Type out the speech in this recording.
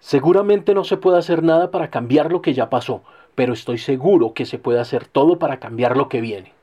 Seguramente no se puede hacer nada para cambiar lo que ya pasó, pero estoy seguro que se puede hacer todo para cambiar lo que viene.